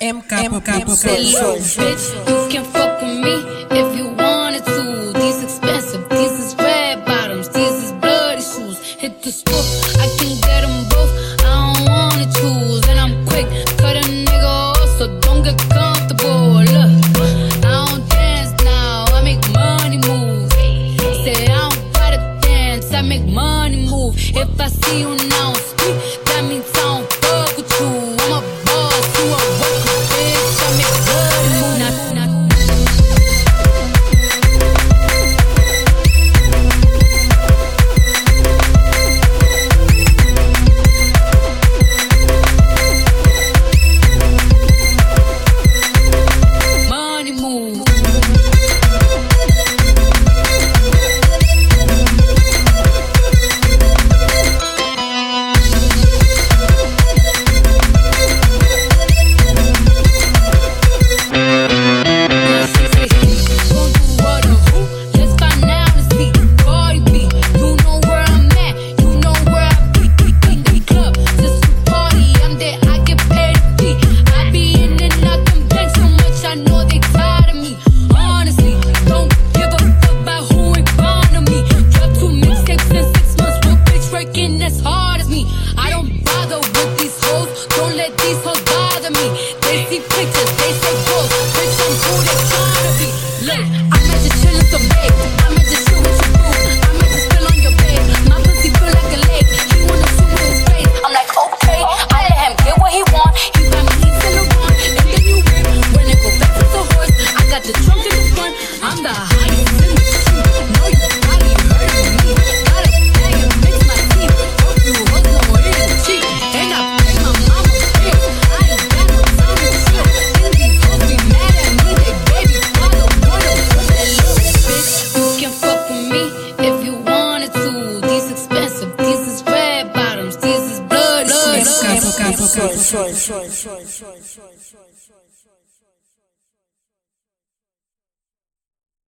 MK Produções. Bitch, you can fuck with me if you wanted to. These expensive, these is red bottoms, these is bloody shoes. Hit the store, I can get them both. I don't wanna choose, and I'm quick. Cut a nigga off, so don't get comfortable. Look, I don't dance now, I make money move. Say I don't gotta dance, I make money move. If I see you now pictures, they bitch I'm tryna be. I in some I I spill on your. My pussy feel like a lake, wanna face. I'm like okay, I let him get what he. He got me in the go back to the horse, I got the trunk in the front. I'm the highest in the street. Know you probably heard of me. Me if you wanted to. These expensive, these is red bottoms, these is bloody shoes. MK Produções.